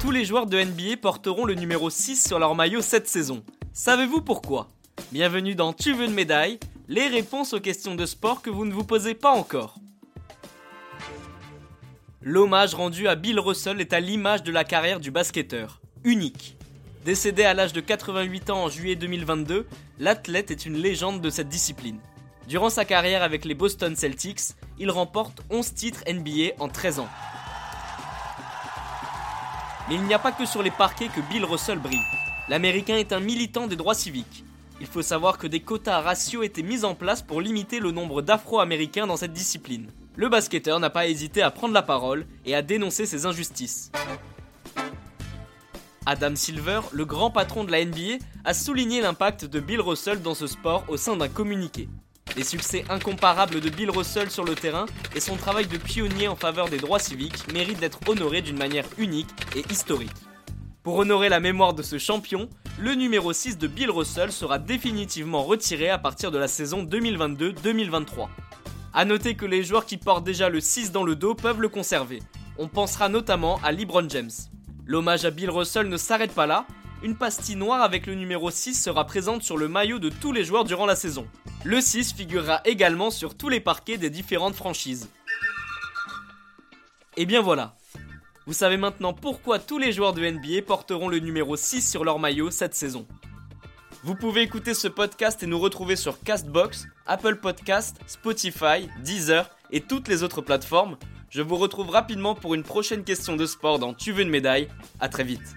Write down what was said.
Tous les joueurs de NBA porteront le numéro 6 sur leur maillot cette saison. Savez-vous pourquoi? Bienvenue dans Tu veux une médaille? Les réponses aux questions de sport que vous ne vous posez pas encore. L'hommage rendu à Bill Russell est à l'image de la carrière du basketteur. Unique. Décédé à l'âge de 88 ans en juillet 2022, l'athlète est une légende de cette discipline. Durant sa carrière avec les Boston Celtics, il remporte 11 titres NBA en 13 ans. Mais il n'y a pas que sur les parquets que Bill Russell brille. L'Américain est un militant des droits civiques. Il faut savoir que des quotas ratios étaient mis en place pour limiter le nombre d'Afro-Américains dans cette discipline. Le basketteur n'a pas hésité à prendre la parole et à dénoncer ces injustices. Adam Silver, le grand patron de la NBA, a souligné l'impact de Bill Russell dans ce sport au sein d'un communiqué. Les succès incomparables de Bill Russell sur le terrain et son travail de pionnier en faveur des droits civiques méritent d'être honorés d'une manière unique et historique. Pour honorer la mémoire de ce champion, le numéro 6 de Bill Russell sera définitivement retiré à partir de la saison 2022-2023. A noter que les joueurs qui portent déjà le 6 dans le dos peuvent le conserver. On pensera notamment à LeBron James. L'hommage à Bill Russell ne s'arrête pas là, une pastille noire avec le numéro 6 sera présente sur le maillot de tous les joueurs durant la saison. Le 6 figurera également sur tous les parquets des différentes franchises. Et bien voilà, vous savez maintenant pourquoi tous les joueurs de NBA porteront le numéro 6 sur leur maillot cette saison. Vous pouvez écouter ce podcast et nous retrouver sur Castbox, Apple Podcast, Spotify, Deezer et toutes les autres plateformes. Je vous retrouve rapidement pour une prochaine question de sport dans Tu veux une médaille. À très vite.